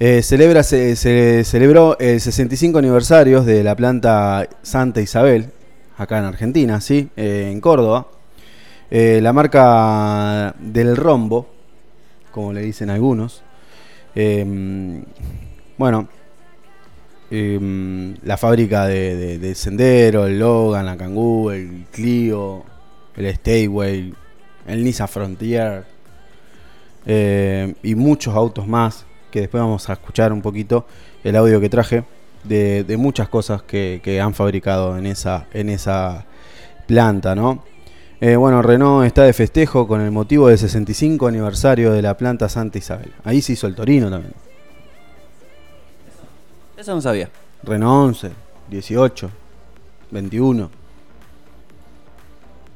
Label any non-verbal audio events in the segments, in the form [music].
Eh, celebra, se, celebró el 65 aniversario de la planta Santa Isabel, acá en Argentina, ¿sí? Eh, en Córdoba. Eh, la marca del rombo, como le dicen algunos. Em, bueno, em, la fábrica de, de, Sendero, el Logan, la Kangoo, el Clio, el Stayway, el Nissan Frontier y muchos autos más que después vamos a escuchar un poquito el audio que traje de, muchas cosas que, han fabricado en esa, en esa planta, ¿no? Eh, bueno, Renault está de festejo con el motivo del 65 aniversario de la planta Santa Isabel. Ahí se hizo el Torino también. Eso no sabía. Renault 11, 18, 21.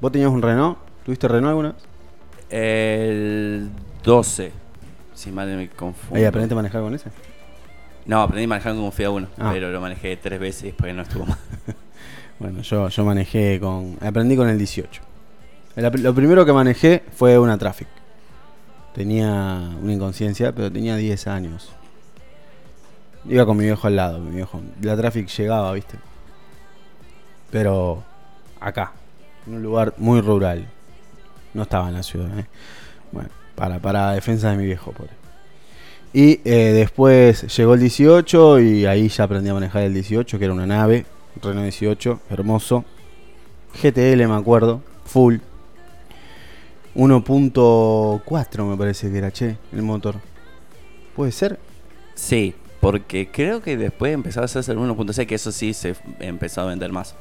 ¿Vos tenías un Renault? ¿Tuviste Renault alguna vez? El 12, si mal me confundo. ¿Y aprendiste a manejar con ese? No, aprendí a manejar con Fiat 1, ah. pero lo manejé tres veces porque no estuvo mal. [laughs] bueno, yo, yo manejé con. Aprendí con el 18. lo primero que manejé fue una Traffic. Tenía una inconsciencia, pero tenía 10 años. Iba con mi viejo al lado, mi viejo. La Traffic llegaba, ¿viste? Pero acá, en un lugar muy rural. No estaba en la ciudad, ¿eh? Bueno, para, para defensa de mi viejo, por Y eh, después llegó el 18 y ahí ya aprendí a manejar el 18, que era una nave, Renault 18, hermoso. GTL me acuerdo, full. 1.4 me parece que era, che, el motor. ¿Puede ser? Sí, porque creo que después empezó a hacerse el 1.6, que eso sí se empezó a vender más.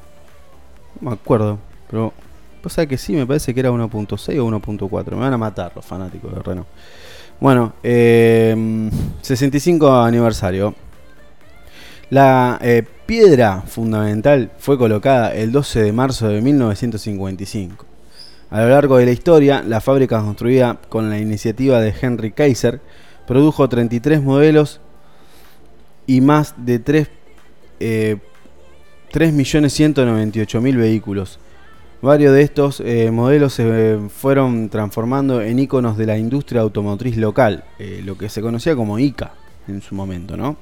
No me acuerdo, pero pues que sí, me parece que era 1.6 o 1.4. Me van a matar los fanáticos de Renault. Bueno, 65 eh, aniversario. La eh, piedra fundamental fue colocada el 12 de marzo de 1955. A lo largo de la historia, la fábrica construida con la iniciativa de Henry Kaiser produjo 33 modelos y más de 3, eh, 3.198.000 vehículos Varios de estos eh, modelos se fueron transformando en iconos de la industria automotriz local, eh, lo que se conocía como ICA en su momento, ¿no?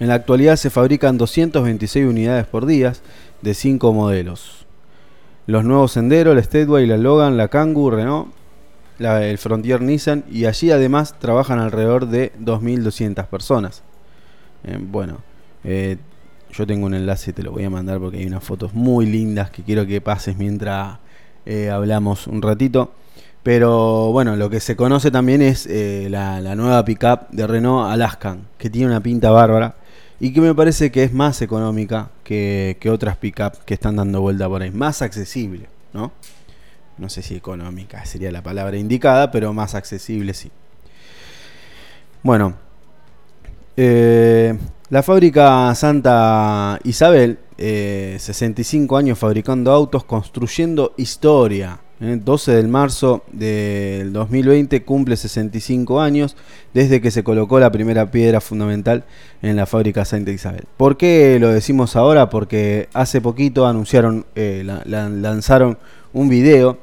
En la actualidad se fabrican 226 unidades por día de 5 modelos. Los nuevos Sendero, el Stateway, la Logan, la Kangoo, Renault, el Frontier Nissan y allí además trabajan alrededor de 2.200 personas. Eh, bueno, yo tengo un enlace, te lo voy a mandar porque hay unas fotos muy lindas que quiero que pases mientras eh, hablamos un ratito. Pero bueno, lo que se conoce también es eh, la, nueva pickup de Renault Alaskan, que tiene una pinta bárbara y que me parece que es más económica que, que otras pickup que están dando vuelta por ahí. Más accesible, ¿no? No sé si económica sería la palabra indicada, pero más accesible sí. Bueno, eh, la fábrica Santa Isabel, 65 eh, años fabricando autos, construyendo historia. 12 eh, del marzo del 2020 cumple 65 años desde que se colocó la primera piedra fundamental en la fábrica Santa Isabel. ¿Por qué lo decimos ahora? Porque hace poquito anunciaron, lanzaron un video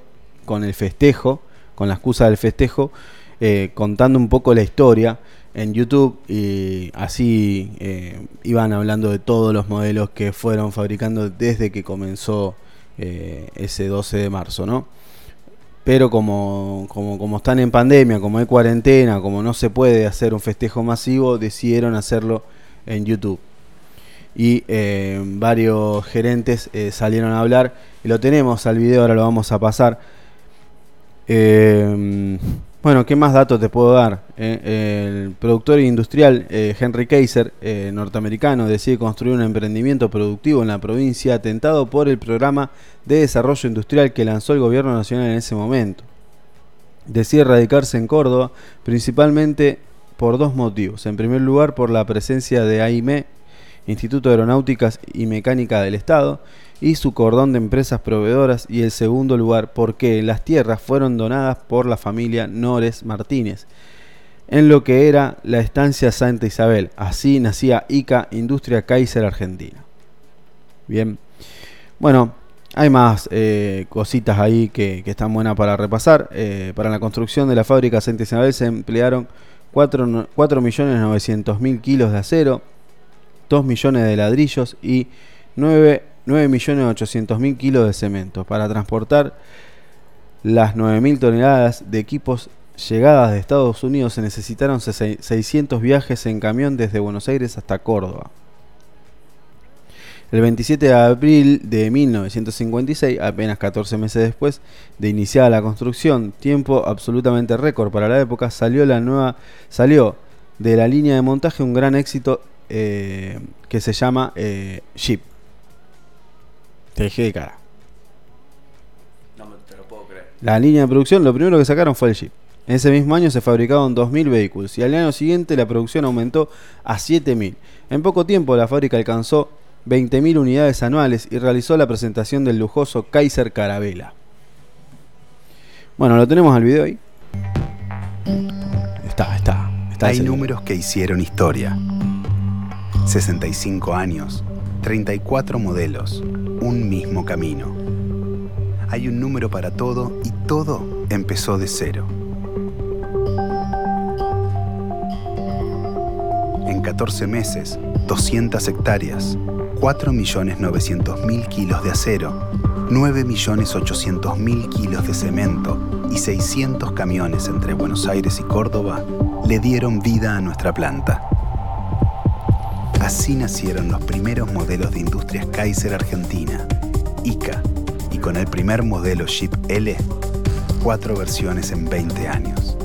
con el festejo, con la excusa del festejo, contando un poco la historia en YouTube y así eh, iban hablando de todos los modelos que fueron fabricando desde que comenzó eh, ese 12 de marzo, ¿no? Pero como, como, como, están en pandemia, como hay cuarentena, como no se puede hacer un festejo masivo, decidieron hacerlo en YouTube. Y eh, varios gerentes salieron a hablar. Y lo tenemos al video, ahora lo vamos a pasar. Bueno, ¿qué más datos te puedo dar? Eh, el productor industrial eh, Henry Kaiser, eh, norteamericano, decide construir un emprendimiento productivo en la provincia atentado por el programa de desarrollo industrial que lanzó el gobierno nacional en ese momento. Decide radicarse en Córdoba principalmente por dos motivos. En primer lugar, por la presencia de AIME, Instituto de Aeronáuticas y Mecánica del Estado, y su cordón de empresas proveedoras y el segundo lugar porque las tierras fueron donadas por la familia Nores Martínez en lo que era la estancia Santa Isabel. Así nacía ICA Industria Kaiser Argentina. Bien, bueno, hay más eh, cositas ahí que, están buenas para repasar. Eh, para la construcción de la fábrica Santa Isabel se emplearon 4.900.000 kilos de acero, 2 millones de ladrillos y 9.800.000 kilos de cemento para transportar las 9.000 toneladas de equipos llegadas de Estados Unidos se necesitaron 600 viajes en camión desde Buenos Aires hasta Córdoba. El 27 de abril de 1956, apenas 14 meses después de iniciada la construcción, tiempo absolutamente récord para la época, salió la nueva, salió de la línea de montaje un gran éxito eh, que se llama eh, Jeep. Te dejé de cara. No te lo puedo creer. La línea de producción, lo primero que sacaron fue el Jeep. En ese mismo año se fabricaron 2.000 vehículos y al año siguiente la producción aumentó a 7.000. En poco tiempo la fábrica alcanzó 20.000 unidades anuales y realizó la presentación del lujoso Kaiser Carabela. Bueno, lo tenemos al video ahí. Está, está. está Hay números que hicieron historia. 65 años, 34 modelos, un mismo camino. Hay un número para todo y todo empezó de cero. En 14 meses, 200 hectáreas, 4.900.000 kilos de acero, 9.800.000 kilos de cemento y 600 camiones entre Buenos Aires y Córdoba le dieron vida a nuestra planta. Así nacieron los primeros modelos de Industrias Kaiser Argentina, ICA, y con el primer modelo Jeep L, cuatro versiones en 20 años.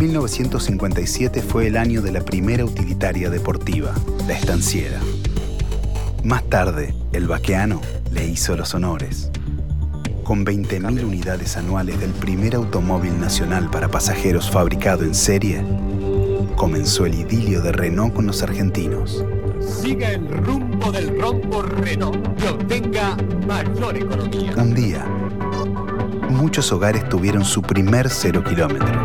1957 fue el año de la primera utilitaria deportiva, la estanciera. Más tarde, el vaqueano le hizo los honores. Con 20.000 unidades anuales del primer automóvil nacional para pasajeros fabricado en serie, comenzó el idilio de Renault con los argentinos. Siga el rumbo del rombo Renault y obtenga mayor economía. Un día, muchos hogares tuvieron su primer cero kilómetro.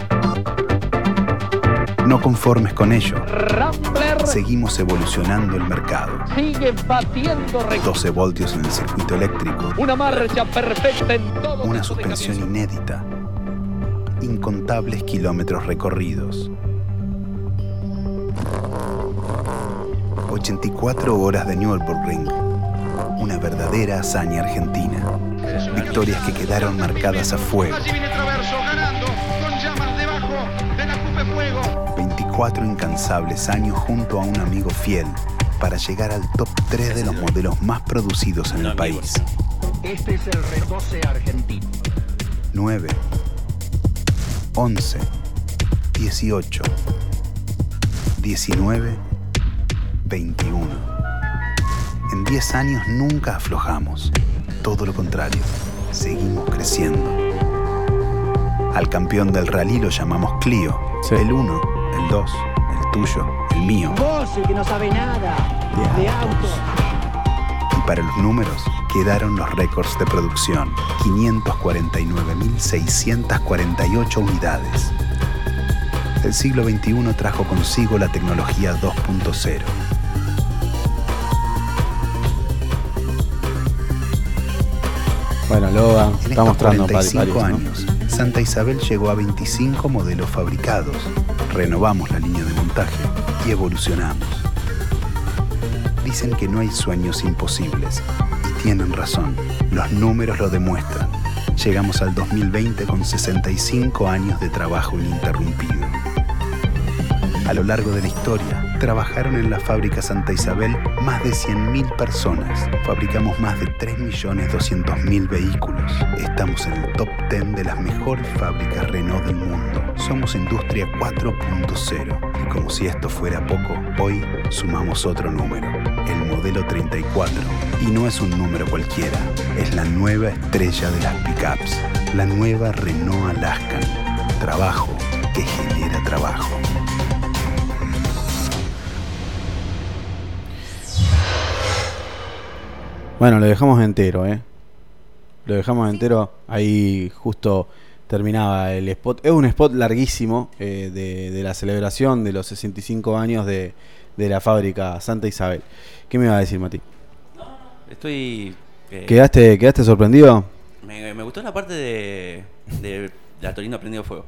No conformes con ello, Rambler seguimos evolucionando el mercado. sigue batiendo récords. 12 voltios en el circuito eléctrico, Una marcha perfecta en todo una suspensión inédita, incontables kilómetros recorridos, 84 horas de Nürburgring, una verdadera hazaña argentina, victorias que quedaron marcadas a fuego, Allí viene Traverso ganando con llamas debajo de la cupe fuego. 24 incansables años junto a un amigo fiel para llegar al top 3 de los modelos más producidos en el país. Este es el Renault 12 argentino. 9, 11, 18, 19, 21. En 10 años nunca aflojamos. Todo lo contrario, seguimos creciendo. Al campeón del rally lo llamamos Clio. Sí. El 1, el 2, el tuyo, el mío. Vos, el que no sabe nada de autos. Y para los números quedaron los récords de producción. 549.648 unidades. El siglo XXI trajo consigo la tecnología 2.0. Bueno, Logan En está estos mostrando pari- 45 varios, ¿no? años, Santa Isabel llegó a 25 modelos fabricados. Renovamos la línea de montaje y evolucionamos. Dicen que no hay sueños imposibles y tienen razón. Los números lo demuestran. Llegamos al 2020 con 65 años de trabajo ininterrumpido. A lo largo de la historia, trabajaron en la fábrica Santa Isabel más de 100.000 personas. Fabricamos más de 3.200.000 vehículos. Estamos en el top 10 de las mejores fábricas Renault del mundo. Somos Industria 4.0. Y como si esto fuera poco, hoy sumamos otro número, el modelo 34. Y no es un número cualquiera, es la nueva estrella de las pickups, la nueva Renault Alaskan. Trabajo que genera trabajo. Bueno, lo dejamos entero, ¿eh? Lo dejamos entero. Ahí justo terminaba el spot. Es un spot larguísimo eh, de, de la celebración de los 65 años de, de la fábrica Santa Isabel. ¿Qué me iba a decir, Mati? Estoy. eh, ¿Quedaste, ¿Quedaste sorprendido? me, me gustó la parte de, de la Torino prendido fuego.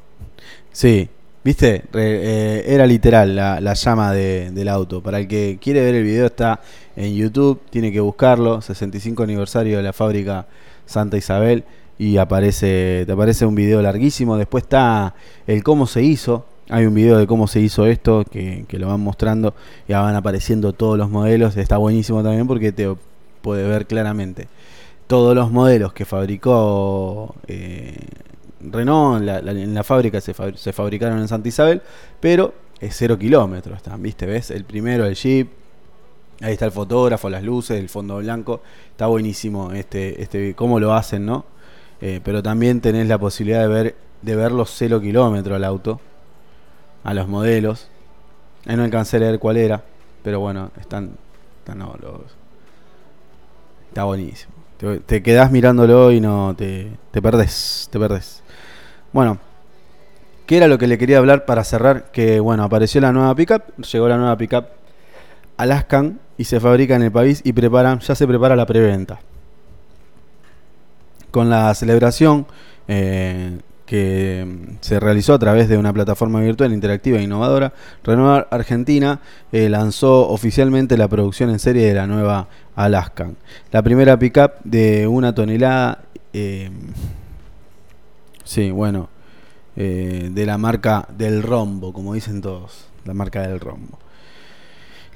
Sí. ¿Viste? Eh, era literal la, la llama de- del auto. Para el que quiere ver el video está en YouTube, tiene que buscarlo. 65 aniversario de la fábrica Santa Isabel. Y aparece, te aparece un video larguísimo. Después está el cómo se hizo. Hay un video de cómo se hizo esto que, lo van mostrando. Y van apareciendo todos los modelos. Está buenísimo también porque te puede ver claramente todos los modelos que fabricó eh, Renault en la, fábrica se, fabri- se fabricaron en Santa Isabel, pero es cero kilómetros, ¿viste? ¿Ves? El primero, el Jeep, ahí está el fotógrafo, las luces, el fondo blanco, está buenísimo este, este cómo lo hacen, ¿no? Eh, pero también tenés la posibilidad de ver, de ver los cero kilómetros al auto, a los modelos. Ahí no alcancé a leer cuál era, pero bueno, están, están los, Está buenísimo. Te, te quedás mirándolo y no te, te perdés, te perdés. Bueno, ¿qué era lo que le quería hablar para cerrar? Que bueno, apareció la nueva pickup, llegó la nueva pickup Alaskan y se fabrica en el país y preparan, ya se prepara la preventa. Con la celebración eh, que se realizó a través de una plataforma virtual interactiva e innovadora, Renault Argentina eh, lanzó oficialmente la producción en serie de la nueva Alaskan. La primera pickup de una tonelada, eh, sí, bueno, eh, de la marca del rombo, como dicen todos, la marca del rombo.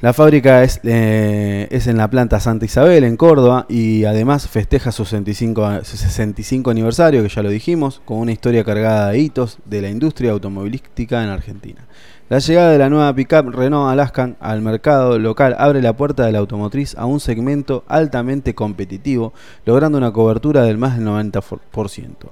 La fábrica es, eh, es en la planta Santa Isabel, en Córdoba, y además festeja su 65, a- su 65 aniversario, que ya lo dijimos, con una historia cargada de hitos de la industria automovilística en Argentina. La llegada de la nueva pickup Renault Alaskan al mercado local abre la puerta de la automotriz a un segmento altamente competitivo, logrando una cobertura del más del 90%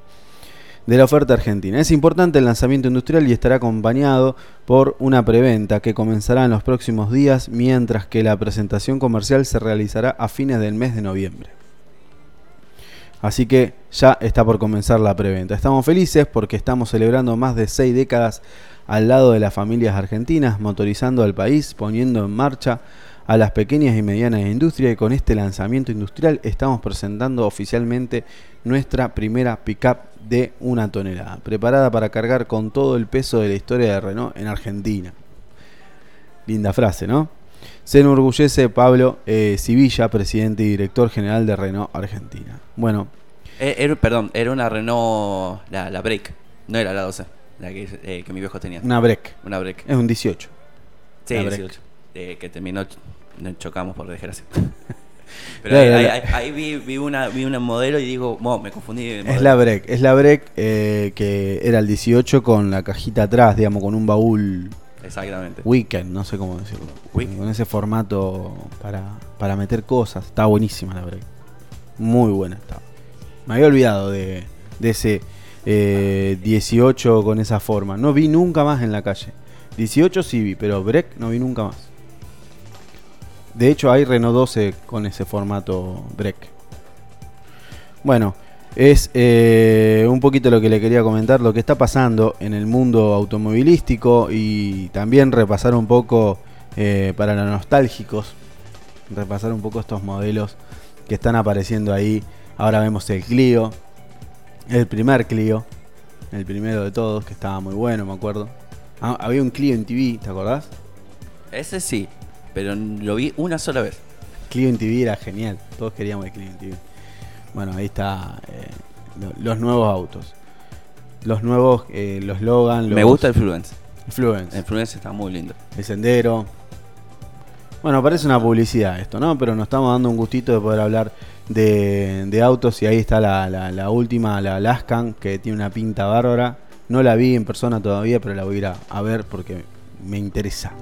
de la oferta argentina. Es importante el lanzamiento industrial y estará acompañado por una preventa que comenzará en los próximos días, mientras que la presentación comercial se realizará a fines del mes de noviembre. Así que ya está por comenzar la preventa. Estamos felices porque estamos celebrando más de seis décadas al lado de las familias argentinas, motorizando al país, poniendo en marcha a las pequeñas y medianas industrias y con este lanzamiento industrial estamos presentando oficialmente nuestra primera pickup de una tonelada, preparada para cargar con todo el peso de la historia de Renault en Argentina. Linda frase, ¿no? Se enorgullece Pablo eh, Civilla, presidente y director general de Renault Argentina. Bueno, Eh, era- perdón, era una Renault, la, la Break, no era la 12, la que, eh, que mi viejo tenía. una break. Una Break. Es un 18. Sí, la Break. 18. Eh, que terminó, nos chocamos por desgracia. [laughs] Pero ahí, ahí- ahí- ahí vi, vi una, vi una modelo y digo, "Mo, me confundí. Es modelo". la break. Es la break eh, que era el 18 con la cajita atrás, digamos, con un baúl Exactamente. weekend, no sé cómo decirlo. Weekend. Con ese formato para, para meter cosas. Está buenísima la break. Muy buena está. Me había olvidado de, de ese eh, 18 con esa forma. No vi nunca más en la calle. 18 sí vi, pero break no vi nunca más. De hecho hay Renault 12 con ese formato break. Bueno, es eh, un poquito lo que le quería comentar, lo que está pasando en el mundo automovilístico y también repasar un poco eh, para los nostálgicos, repasar un poco estos modelos que están apareciendo ahí. Ahora vemos el Clio, el primer Clio, el primero de todos, que estaba muy bueno, me acuerdo. Ah, había un Clio en TV, ¿te acordás? Ese sí, pero lo vi una sola vez. En TV era genial, todos queríamos el en TV. Bueno, ahí está eh, lo- los nuevos autos. Los nuevos, eh, los Logan, los Me gusta el Fluence. Fluence, El Fluence está muy lindo. el Sendero. Bueno, parece una publicidad esto, ¿no? Pero nos estamos dando un gustito de poder hablar de, de autos y ahí está la, la- la última, la Alaskan, que tiene una pinta bárbara. No la vi en persona todavía, pero la voy a ir a, a ver porque me interesa.